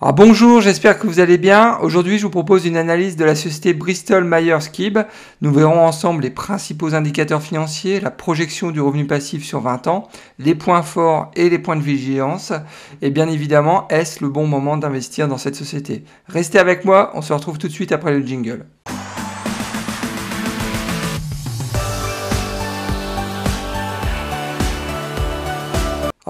Bonjour, j'espère que vous allez bien. Aujourd'hui, je vous propose une analyse de la société Bristol Myers Squibb. Nous verrons ensemble les principaux indicateurs financiers, la projection du revenu passif sur 20 ans, les points forts et les points de vigilance. Et bien évidemment, est-ce le bon moment d'investir dans cette société? Restez avec moi, on se retrouve tout de suite après le jingle.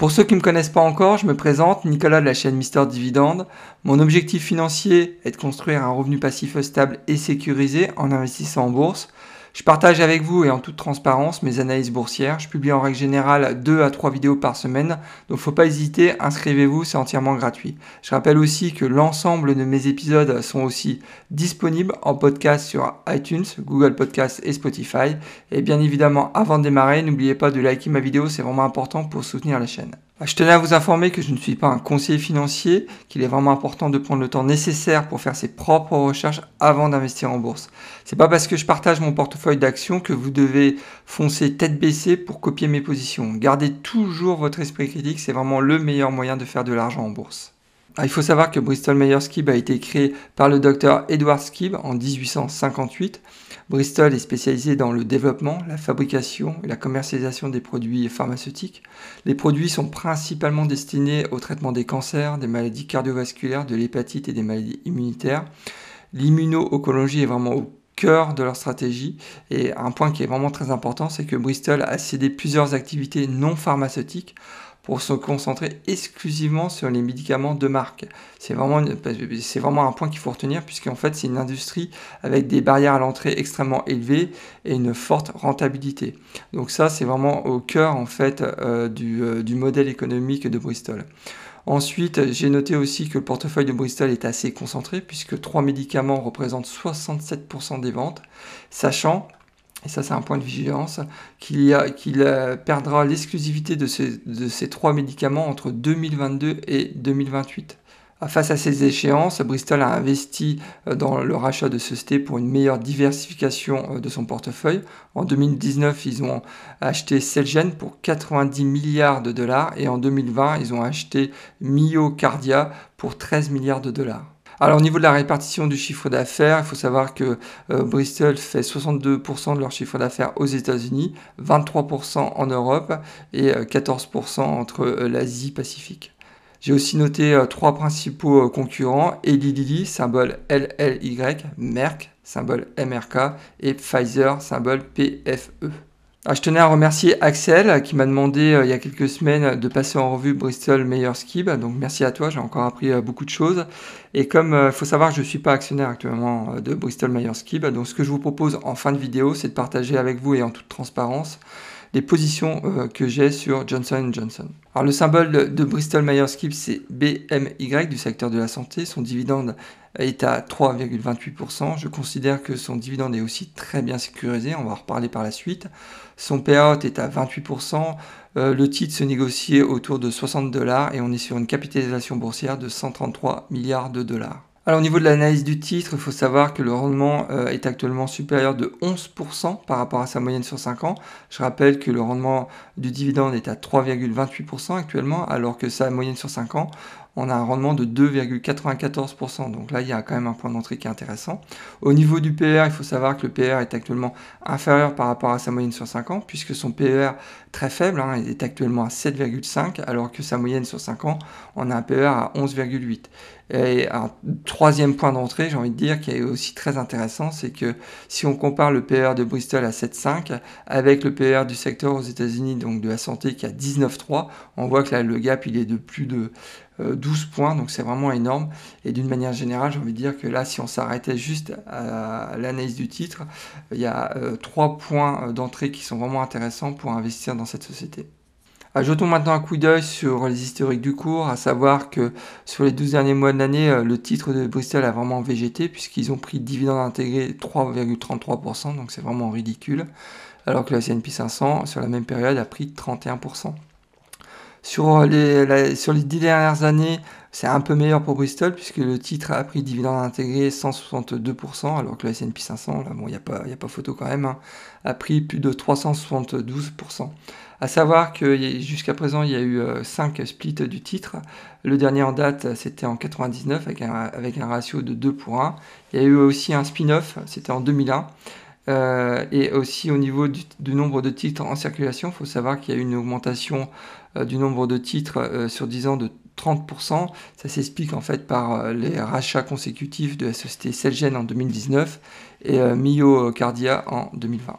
Pour ceux qui ne me connaissent pas encore, je me présente, Nicolas de la chaîne Mister Dividende. Mon objectif financier est de construire un revenu passif stable et sécurisé en investissant en bourse. Je partage avec vous et en toute transparence mes analyses boursières. Je publie en règle générale 2 à 3 vidéos par semaine, donc faut pas hésiter, inscrivez-vous, c'est entièrement gratuit. Je rappelle aussi que l'ensemble de mes épisodes sont aussi disponibles en podcast sur iTunes, Google Podcasts et Spotify. Et bien évidemment, avant de démarrer, n'oubliez pas de liker ma vidéo, c'est vraiment important pour soutenir la chaîne. Ah, je tenais à vous informer que je ne suis pas un conseiller financier, qu'il est vraiment important de prendre le temps nécessaire pour faire ses propres recherches avant d'investir en bourse. C'est pas parce que je partage mon portefeuille d'actions que vous devez foncer tête baissée pour copier mes positions. Gardez toujours votre esprit critique, c'est vraiment le meilleur moyen de faire de l'argent en bourse. Ah, il faut savoir que Bristol Myers Squibb a été créé par le docteur Edward Squibb en 1858 Bristol est spécialisé dans le développement, la fabrication et la commercialisation des produits pharmaceutiques. Les produits sont principalement destinés au traitement des cancers, des maladies cardiovasculaires, de l'hépatite et des maladies immunitaires. L'immuno-oncologie est vraiment au cœur de leur stratégie. Et un point qui est vraiment très important, c'est que Bristol a cédé plusieurs activités non pharmaceutiques pour se concentrer exclusivement sur les médicaments de marque. C'est vraiment, un point qu'il faut retenir puisqu'en fait c'est une industrie avec des barrières à l'entrée extrêmement élevées et une forte rentabilité. Donc ça c'est vraiment au cœur euh, du, euh, du modèle économique de Bristol. Ensuite, j'ai noté aussi que le portefeuille de Bristol est assez concentré puisque trois médicaments représentent 67% des ventes, sachant et ça c'est un point de vigilance, qu'il euh, perdra l'exclusivité de ces, trois médicaments entre 2022 et 2028. Face à ces échéances, Bristol a investi euh, dans le rachat de sociétés pour une meilleure diversification euh, de son portefeuille. En 2019, ils ont acheté Celgene pour 90 milliards de dollars et en 2020, ils ont acheté Myocardia pour 13 milliards de dollars. Alors au niveau de la répartition du chiffre d'affaires, il faut savoir que euh, Bristol fait 62% de leur chiffre d'affaires aux États-Unis, 23% en Europe et 14% euh, entre euh, l'Asie Pacifique. J'ai aussi noté trois principaux concurrents, Eli Lilly, symbole LLY, Merck, symbole MRK, et Pfizer, symbole PFE. Ah, je tenais à remercier Axel qui m'a demandé euh, il y a quelques semaines de passer en revue Bristol Meilleur Skib. Donc merci à toi, j'ai encore appris euh, beaucoup de choses. Et comme il euh, faut savoir, je ne suis pas actionnaire actuellement de Bristol Meilleur Skib. Donc ce que je vous propose en fin de vidéo, c'est de partager avec vous et en toute transparence les positions que j'ai sur Johnson Johnson. Alors le symbole de Bristol Myers Squibb c'est BMY du secteur de la santé. Son dividende est à 3,28%. Je considère que son dividende est aussi très bien sécurisé. On va en reparler par la suite. Son payout est à 28%. Euh, le titre se négocie autour de 60 dollars et on est sur une capitalisation boursière de 133 milliards de dollars. Alors au niveau de l'analyse du titre, il faut savoir que le rendement euh, est actuellement supérieur de 11% par rapport à sa moyenne sur 5 ans. Je rappelle que le rendement du dividende est à 3,28% actuellement, alors que sa moyenne sur 5 ans, on a un rendement de 2,94%. Donc là, il y a quand même un point d'entrée qui est intéressant. Au niveau du PER, il faut savoir que le PER est actuellement inférieur par rapport à sa moyenne sur 5 ans, puisque son PER très faible hein, est actuellement à 7,5, alors que sa moyenne sur 5 ans, on a un PER à 11,8. Et un troisième point d'entrée, j'ai envie de dire, qui est aussi très intéressant, c'est que si on compare le PER de Bristol à 7,5 avec le PER du secteur aux États-Unis, donc de la santé, qui a 19,3, on voit que là, le gap, il est de plus de 12 euh, points, donc c'est vraiment énorme. Et d'une manière générale, j'ai envie de dire que là, si on s'arrêtait juste à l'analyse du titre, il y a euh, trois points euh, d'entrée qui sont vraiment intéressants pour investir dans cette société. Ajoutons maintenant un coup d'œil sur les historiques du cours, à savoir que sur les 12 derniers mois de l'année, euh, le titre de Bristol a vraiment végété puisqu'ils ont pris dividende intégré 3,33%, donc c'est vraiment ridicule, alors que la S&P 500 sur la même période a pris 31%. Sur les, sur les 10 dernières années, c'est un peu meilleur pour Bristol puisque le titre a pris dividende intégré 162%, alors que le S&P 500, là bon, il n'y a, pas, a pas photo quand même, hein, a pris plus de 372%. À savoir que jusqu'à présent, il y a eu 5 splits du titre. Le dernier en date, c'était en 99 avec un, ratio de 2 pour 1. Il y a eu aussi un spin-off, c'était en 2001. Euh, et aussi au niveau du, nombre de titres en circulation, il faut savoir qu'il y a eu une augmentation euh, du nombre de titres euh, sur 10 ans de 30%. Ça s'explique en fait par les rachats consécutifs de la société Celgene en 2019 et Myocardia en 2020.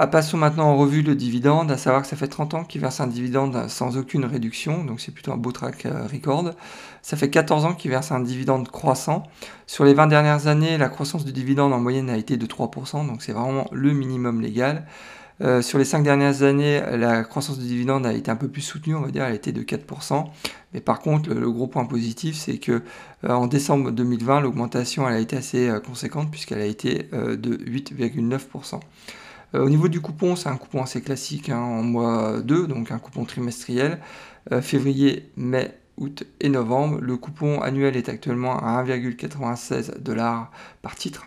Ah, passons maintenant en revue le dividende, à savoir que ça fait 30 ans qu'il verse un dividende sans aucune réduction, donc c'est plutôt un beau track euh, record. Ça fait 14 ans qu'il verse un dividende croissant. Sur les 20 dernières années, la croissance du dividende en moyenne a été de 3%, donc c'est vraiment le minimum légal. Euh, sur les 5 dernières années, la croissance du dividende a été un peu plus soutenue, on va dire, elle été de 4%. Mais par contre, le, gros point positif, c'est que euh, en décembre 2020, l'augmentation a été assez conséquente puisqu'elle a été de 8,9%. Euh, au niveau du coupon, c'est un coupon assez classique hein, en mois 2, donc un coupon trimestriel. Euh, février, mai, août et novembre. Le coupon annuel est actuellement à 1,96 dollars par titre.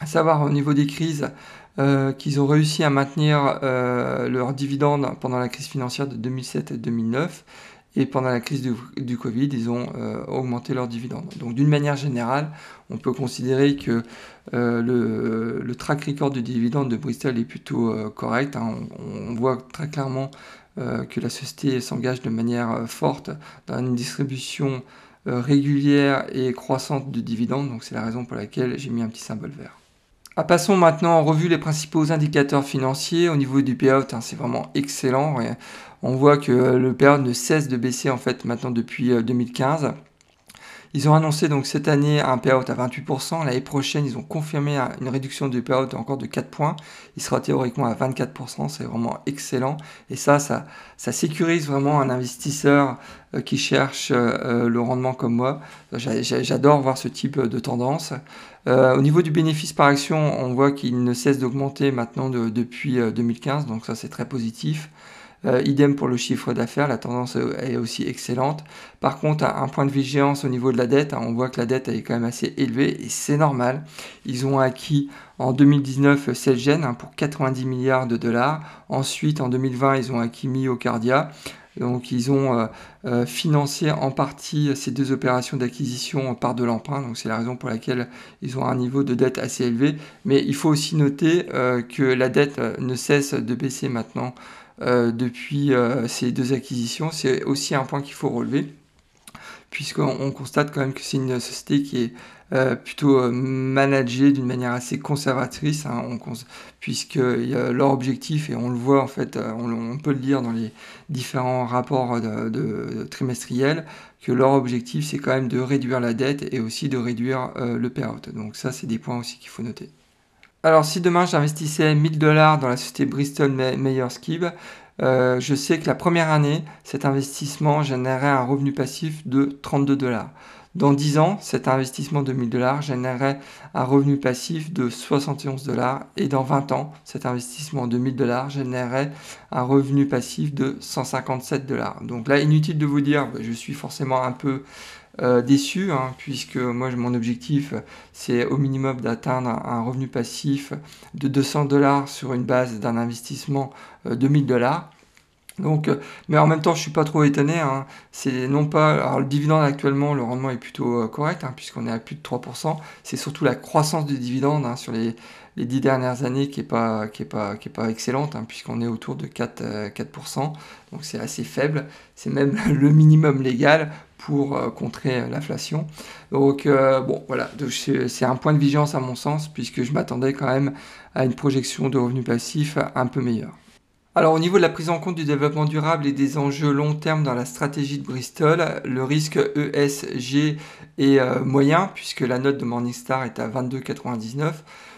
À savoir au niveau des crises, euh, qu'ils ont réussi à maintenir leur dividende pendant la crise financière de 2007 et 2009 et pendant la crise du, Covid, ils ont euh, augmenté leurs dividendes. Donc d'une manière générale, on peut considérer que euh, le, track record du dividende de Bristol est plutôt euh, correct. Hein. On, voit très clairement que la société s'engage de manière forte dans une distribution régulière et croissante de dividendes. Donc c'est la raison pour laquelle j'ai mis un petit symbole vert. Ah, passons maintenant en revue les principaux indicateurs financiers. Au niveau du payout, hein, c'est vraiment excellent. On voit que le payout ne cesse de baisser en fait maintenant depuis 2015. Euh, ils ont annoncé donc cette année un payout à 28%. L'année prochaine, ils ont confirmé une réduction du payout encore de 4 points. Il sera théoriquement à 24%. C'est vraiment excellent. Et ça, ça, sécurise vraiment un investisseur euh, qui cherche euh, le rendement comme moi. J'adore voir ce type de tendance. au niveau du bénéfice par action, on voit qu'il ne cesse d'augmenter maintenant depuis 2015. Donc ça, c'est très positif. Euh, idem pour le chiffre d'affaires, la tendance est aussi excellente. Par contre, un point de vigilance au niveau de la dette, hein, on voit que la dette est quand même assez élevée et c'est normal. Ils ont acquis en 2019 Celgene hein, pour 90 milliards de dollars. Ensuite, en 2020, ils ont acquis Myocardia. Donc ils ont euh, euh, financé en partie ces deux opérations d'acquisition par de l'emprunt. Donc c'est la raison pour laquelle ils ont un niveau de dette assez élevé. Mais il faut aussi noter que la dette ne cesse de baisser maintenant depuis euh, ces deux acquisitions. C'est aussi un point qu'il faut relever, puisqu'on constate quand même que c'est une société qui est euh, plutôt managée d'une manière assez conservatrice, hein, puisque leur objectif, et on le voit en fait, on, peut le lire dans les différents rapports trimestriels, que leur objectif c'est quand même de réduire la dette et aussi de réduire le payout. Donc ça c'est des points aussi qu'il faut noter. Alors si demain j'investissais 1000 dollars dans la société Bristol Myers Squibb, euh, je sais que la première année, cet investissement générerait un revenu passif de 32 dollars. Dans 10 ans, cet investissement de 1000 dollars générerait un revenu passif de 71 dollars. Et dans 20 ans, cet investissement de 1000 dollars générerait un revenu passif de 157 dollars. Donc là, inutile de vous dire, je suis forcément un peu euh, déçu, hein, puisque moi, mon objectif, c'est au minimum d'atteindre un revenu passif de 200 dollars sur une base d'un investissement euh, de 1000 dollars. Donc, euh, mais en même temps, je suis pas trop étonné. Hein. C'est non pas. Alors, le dividende actuellement, le rendement est plutôt correct, hein, puisqu'on est à plus de 3%. C'est surtout la croissance du dividende sur les, les 10 dernières années qui n'est pas, qui est pas, excellente, puisqu'on est autour de 4%. 4% donc, c'est assez faible. C'est même le minimum légal pour euh, contrer l'inflation. Donc euh, bon, voilà, c'est un point de vigilance à mon sens, puisque je m'attendais quand même à une projection de revenus passifs un peu meilleure. Alors au niveau de la prise en compte du développement durable et des enjeux long terme dans la stratégie de Bristol, le risque ESG est euh, moyen puisque la note de Morningstar est à 22,99.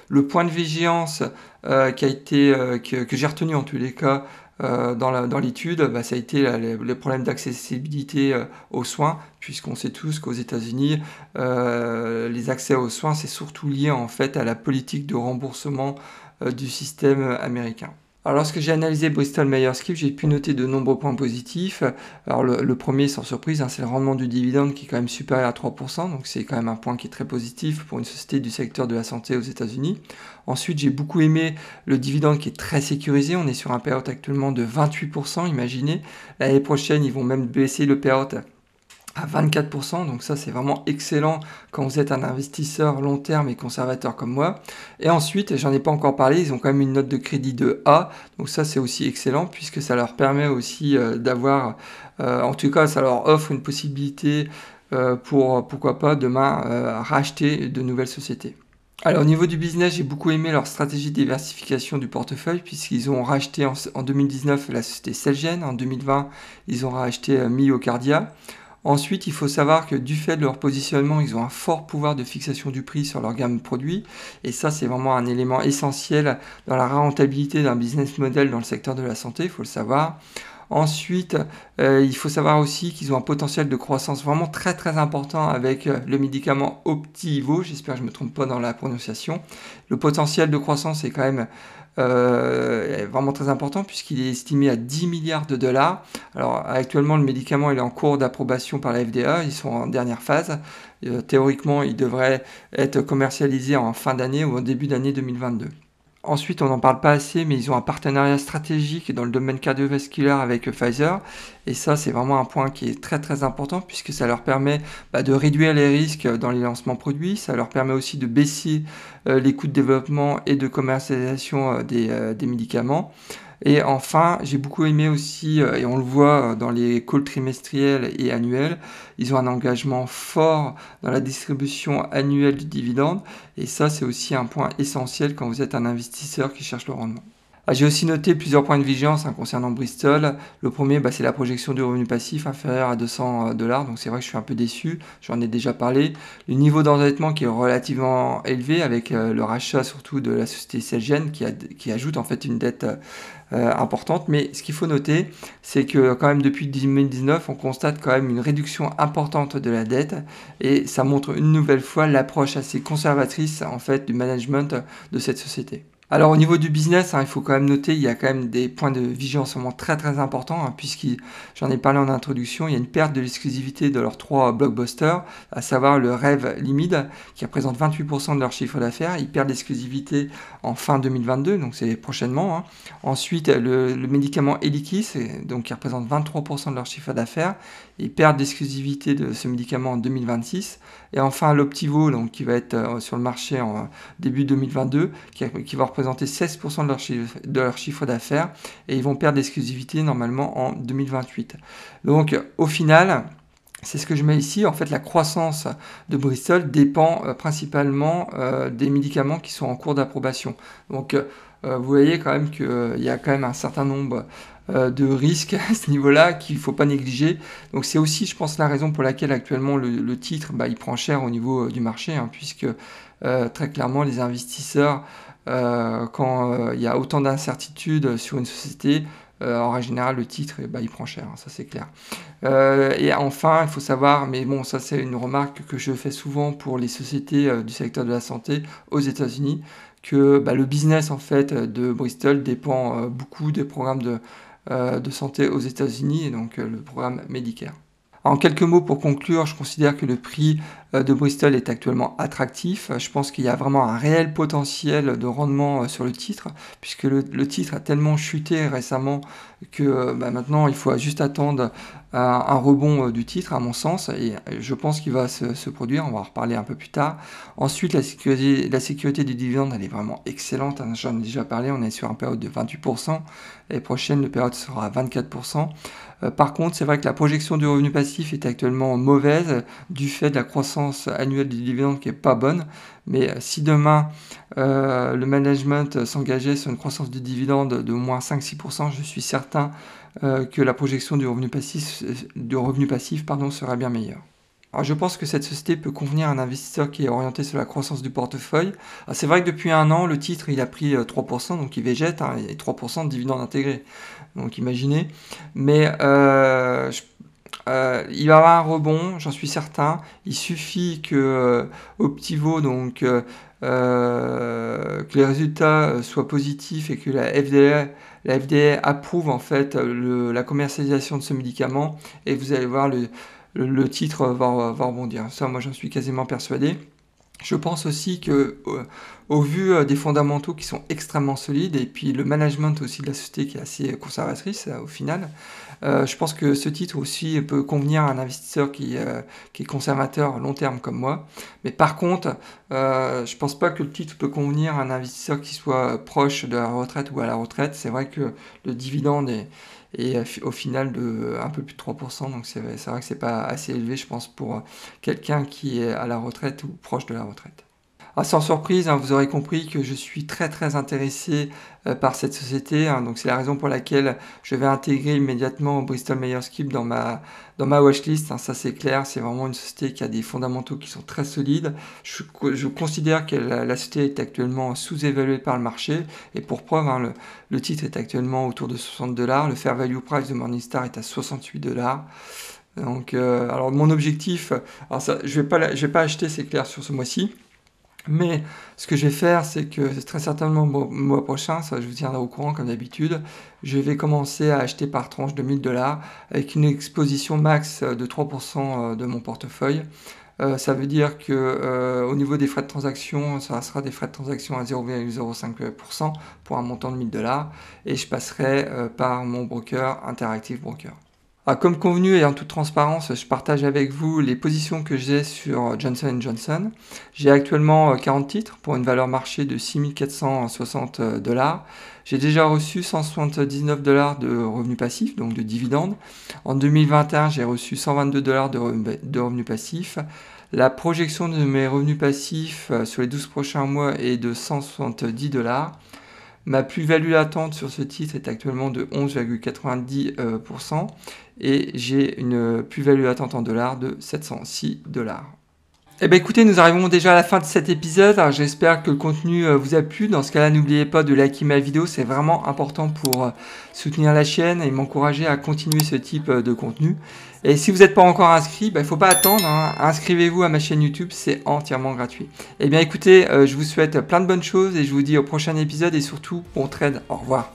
Le point de vigilance a été, que, j'ai retenu en tous les cas euh, dans l'étude, bah, ça a été les, problèmes d'accessibilité euh, aux soins, puisqu'on sait tous qu'aux États-Unis, euh, les accès aux soins, c'est surtout lié en fait à la politique de remboursement du système américain. Alors lorsque j'ai analysé Bristol Myers Squibb, j'ai pu noter de nombreux points positifs. Alors le, premier, sans surprise, hein, c'est le rendement du dividende qui est quand même supérieur à 3%, donc c'est quand même un point qui est très positif pour une société du secteur de la santé aux États-Unis. Ensuite, j'ai beaucoup aimé le dividende qui est très sécurisé. On est sur un payout actuellement de 28%, imaginez. L'année prochaine, ils vont même baisser le payout à 24%, donc ça c'est vraiment excellent quand vous êtes un investisseur long terme et conservateur comme moi. Et ensuite, j'en ai pas encore parlé, ils ont quand même une note de crédit de A, donc ça c'est aussi excellent puisque ça leur permet aussi euh, d'avoir, euh, en tout cas ça leur offre une possibilité euh, pour pourquoi pas demain racheter de nouvelles sociétés. Alors au niveau du business, j'ai beaucoup aimé leur stratégie de diversification du portefeuille puisqu'ils ont racheté en, 2019 la société Celgene, en 2020 ils ont racheté Myocardia. Ensuite, il faut savoir que du fait de leur positionnement, ils ont un fort pouvoir de fixation du prix sur leur gamme de produits. Et ça, c'est vraiment un élément essentiel dans la rentabilité d'un business model dans le secteur de la santé, il faut le savoir. Ensuite, euh, il faut savoir aussi qu'ils ont un potentiel de croissance vraiment très très important avec euh, le médicament Optivo. J'espère que je ne me trompe pas dans la prononciation. Le potentiel de croissance est quand même euh, vraiment très important puisqu'il est estimé à 10 milliards de dollars. Alors actuellement le médicament est en cours d'approbation par la FDA, ils sont en dernière phase. Euh, théoriquement il devrait être commercialisé en fin d'année ou au début d'année 2022. Ensuite, on n'en parle pas assez, mais ils ont un partenariat stratégique dans le domaine cardiovasculaire avec Pfizer. Et ça, c'est vraiment un point qui est très très important puisque ça leur permet bah, de réduire les risques dans les lancements produits. Ça leur permet aussi de baisser euh, les coûts de développement et de commercialisation euh, euh, des médicaments. Et enfin, j'ai beaucoup aimé aussi, euh, et on le voit euh, dans les calls trimestriels et annuels, ils ont un engagement fort dans la distribution annuelle du dividende. Et ça, c'est aussi un point essentiel quand vous êtes un investisseur qui cherche le rendement. Ah, j'ai aussi noté plusieurs points de vigilance hein, concernant Bristol. Le premier, bah, c'est la projection du revenu passif inférieur à 200 euh, dollars. Donc c'est vrai que je suis un peu déçu. J'en ai déjà parlé. Le niveau d'endettement qui est relativement élevé avec le rachat surtout de la société Celgene qui ajoute en fait une dette euh, importante. Mais ce qu'il faut noter, c'est que quand même depuis 2019, on constate quand même une réduction importante de la dette et ça montre une nouvelle fois l'approche assez conservatrice en fait du management de cette société. Alors au niveau du business, hein, il faut quand même noter, il y a quand même des points de vigilance vraiment très très importants, hein, puisque j'en ai parlé en introduction, il y a une perte de l'exclusivité de leurs trois blockbusters, à savoir le Rêve Limide, qui représente 28% de leur chiffre d'affaires, ils perdent l'exclusivité en fin 2022, donc c'est prochainement. Hein. Ensuite, le, médicament Elikis, donc qui représente 23% de leur chiffre d'affaires, ils perdent l'exclusivité de ce médicament en 2026. Et enfin l'Optivo, donc qui va être euh, sur le marché en début 2022, qui, qui va représenter 16% de leur, chiffre, de leur chiffre d'affaires et ils vont perdre l'exclusivité normalement en 2028. Donc au final, c'est ce que je mets ici. En fait, la croissance de Bristol dépend euh, principalement euh, des médicaments qui sont en cours d'approbation. Donc, euh, vous voyez quand même qu'il y a quand même un certain nombre de risques à ce niveau-là qu'il ne faut pas négliger. Donc, c'est aussi, je pense, la raison pour laquelle actuellement le, titre, bah, il prend cher au niveau du marché, hein, puisque très clairement, les investisseurs euh, quand euh, il y a autant d'incertitudes sur une société, euh, en général, le titre, eh ben, il prend cher, hein, ça c'est clair. et enfin, il faut savoir, mais bon, ça c'est une remarque que je fais souvent pour les sociétés du secteur de la santé aux États-Unis, que bah, le business en fait de Bristol dépend beaucoup des programmes de, santé aux États-Unis, et donc le programme Medicare. En quelques mots pour conclure, je considère que le prix euh, de Bristol est actuellement attractif. Je pense qu'il y a vraiment un réel potentiel de rendement euh, sur le titre, puisque le, titre a tellement chuté récemment que euh, bah, maintenant il faut juste attendre un, rebond du titre, à mon sens, et je pense qu'il va se, produire. On va en reparler un peu plus tard. Ensuite, la sécurité, du dividende, est vraiment excellente. Hein, j'en ai déjà parlé. On est sur un période de 28%. L'année prochaine, le période sera à 24%. par contre, c'est vrai que la projection du revenu passif est actuellement mauvaise du fait de la croissance annuelle du dividende qui est pas bonne. Mais euh, si demain euh, le management s'engageait sur une croissance du dividende de moins 5-6%, je suis certain euh, que la projection du revenu passif, du revenu passif pardon, sera bien meilleure. Je pense que cette société peut convenir à un investisseur qui est orienté sur la croissance du portefeuille. C'est vrai que depuis un an, le titre il a pris 3%, donc il végète, hein, et 3% de dividendes intégrés. Donc imaginez. Mais euh, il va avoir un rebond, j'en suis certain. Il suffit que euh, Optivo, donc euh, que les résultats soient positifs et que la FDA, la FDA approuve en fait la commercialisation de ce médicament et vous allez voir le, titre va, va rebondir. Ça, moi, j'en suis quasiment persuadé. Je pense aussi que, au vu des fondamentaux qui sont extrêmement solides, et puis le management aussi de la société qui est assez conservatrice au final, euh, je pense que ce titre aussi peut convenir à un investisseur qui, euh, est conservateur long terme comme moi. Mais par contre, euh, je pense pas que le titre peut convenir à un investisseur qui soit proche de la retraite ou à la retraite. C'est vrai que le dividende est, est au final de un peu plus de 3%, donc c'est vrai que c'est pas assez élevé, je pense, pour quelqu'un qui est à la retraite ou proche de la retraite. Ah, sans surprise, hein, vous aurez compris que je suis très très intéressé euh, par cette société. Hein. donc c'est la raison pour laquelle je vais intégrer immédiatement Bristol Myers Squibb dans ma, dans ma watchlist. Hein. ça c'est clair, c'est vraiment une société qui a des fondamentaux qui sont très solides. Je, considère que la, société est actuellement sous-évaluée par le marché. Et pour preuve, le, titre est actuellement autour de 60 dollars. Le fair value price de Morningstar est à 68 dollars. Donc, euh, alors mon objectif, je vais pas, je vais pas acheter, c'est clair, sur ce mois-ci. Mais ce que je vais faire, c'est que très certainement le mois prochain, ça je vous tiendrai au courant comme d'habitude, je vais commencer à acheter par tranche de 1000 dollars avec une exposition max de 3% euh, de mon portefeuille. Euh, ça veut dire que euh, au niveau des frais de transaction, ça sera des frais de transaction à 0,05% pour un montant de 1000 dollars et je passerai par mon broker Interactive Broker. Ah, comme convenu et en toute transparence, je partage avec vous les positions que j'ai sur Johnson Johnson. J'ai actuellement 40 euh, titres pour une valeur marché de 6460 euh, dollars. J'ai déjà reçu 179 dollars de revenus passifs, donc de dividendes. En 2021, j'ai reçu 122 dollars de revenus passifs. La projection de mes revenus passifs euh, sur les 12 prochains mois est de 170 dollars. Ma plus-value latente sur ce titre est actuellement de 11,90% et j'ai une plus-value latente en dollars de 706 dollars. Eh bien écoutez, nous arrivons déjà à la fin de cet épisode. J'espère que le contenu euh, vous a plu. Dans ce cas-là, n'oubliez pas de liker ma vidéo. C'est vraiment important pour euh, soutenir la chaîne et m'encourager à continuer ce type euh, de contenu. Et si vous n'êtes pas encore inscrit, il ben, ne faut pas attendre. Hein. Inscrivez-vous à ma chaîne YouTube, c'est entièrement gratuit. Eh bien écoutez, je vous souhaite plein de bonnes choses et je vous dis au prochain épisode et surtout bon trade. Au revoir.